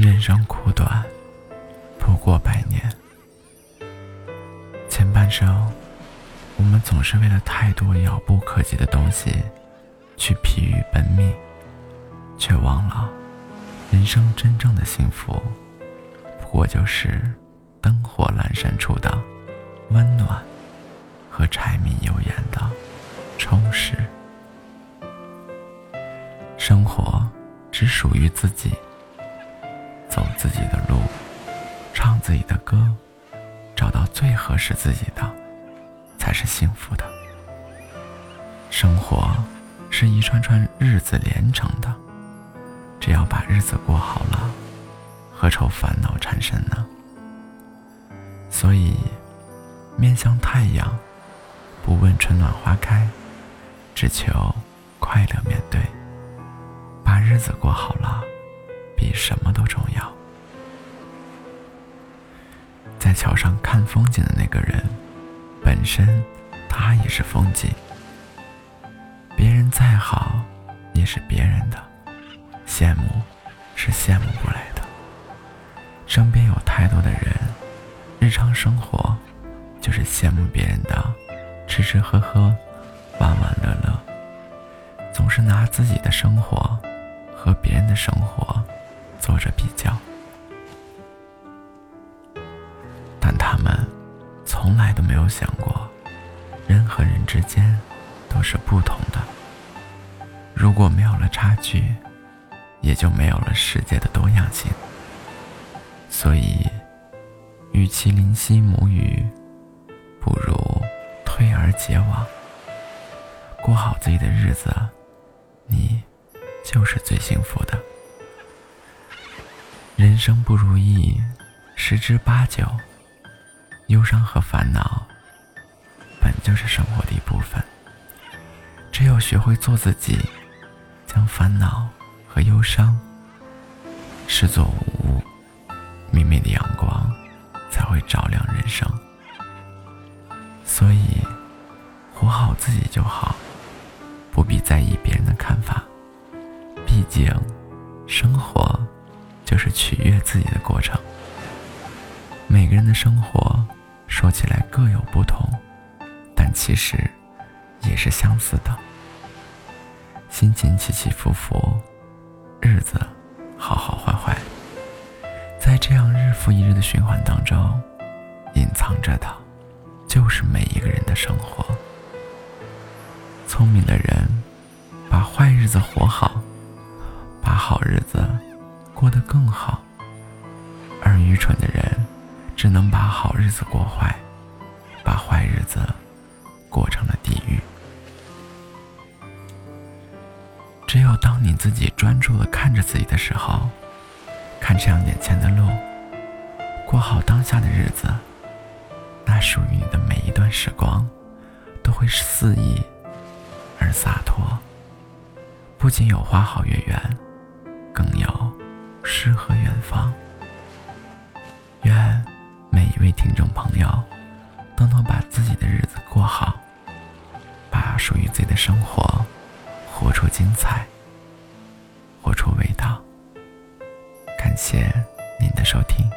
人生苦短，不过百年。前半生，我们总是为了太多遥不可及的东西，去疲于奔命，却忘了，人生真正的幸福，不过就是灯火阑珊处的温暖，和柴米油盐的充实。生活只属于自己，自己的路，唱自己的歌，找到最合适自己的，才是幸福的。生活是一串串日子连成的，只要把日子过好了，何愁烦恼缠身呢？所以，面向太阳，不问春暖花开，只求快乐面对。把日子过好了，比什么都重要。在桥上看风景的那个人，本身他也是风景。别人再好，也是别人的，羡慕是羡慕不来的。身边有太多的人，日常生活就是羡慕别人的，吃吃喝喝，玩玩乐乐，总是拿自己的生活。和别人的生活做着比较，但他们从来都没有想过，人和人之间都是不同的。如果没有了差距，也就没有了世界的多样性。所以，与其怜惜母语，不如退而结网，过好自己的日子。你。就是最幸福的。人生不如意，十之八九。忧伤和烦恼，本就是生活的一部分。只有学会做自己，将烦恼和忧伤视作无物，明媚的阳光才会照亮人生。所以，活好自己就好，不必在意别人的看法。毕竟，生活就是取悦自己的过程。每个人的生活说起来各有不同，但其实也是相似的。心情起起伏伏，日子好好坏坏，在这样日复一日的循环当中，隐藏着的，就是每一个人的生活。聪明的人，把坏日子活好。把好日子过得更好，而愚蠢的人能把好日子过坏，把坏日子过成了地狱。只有当你自己专注的看着自己的时候，看向眼前的路，过好当下的日子，那属于你的每一段时光，都会肆意而洒脱，不仅有花好月圆。更有诗和远方。听众朋友都能把自己的日子过好，把属于自己的生活活出精彩，活出味道。感谢您的收听。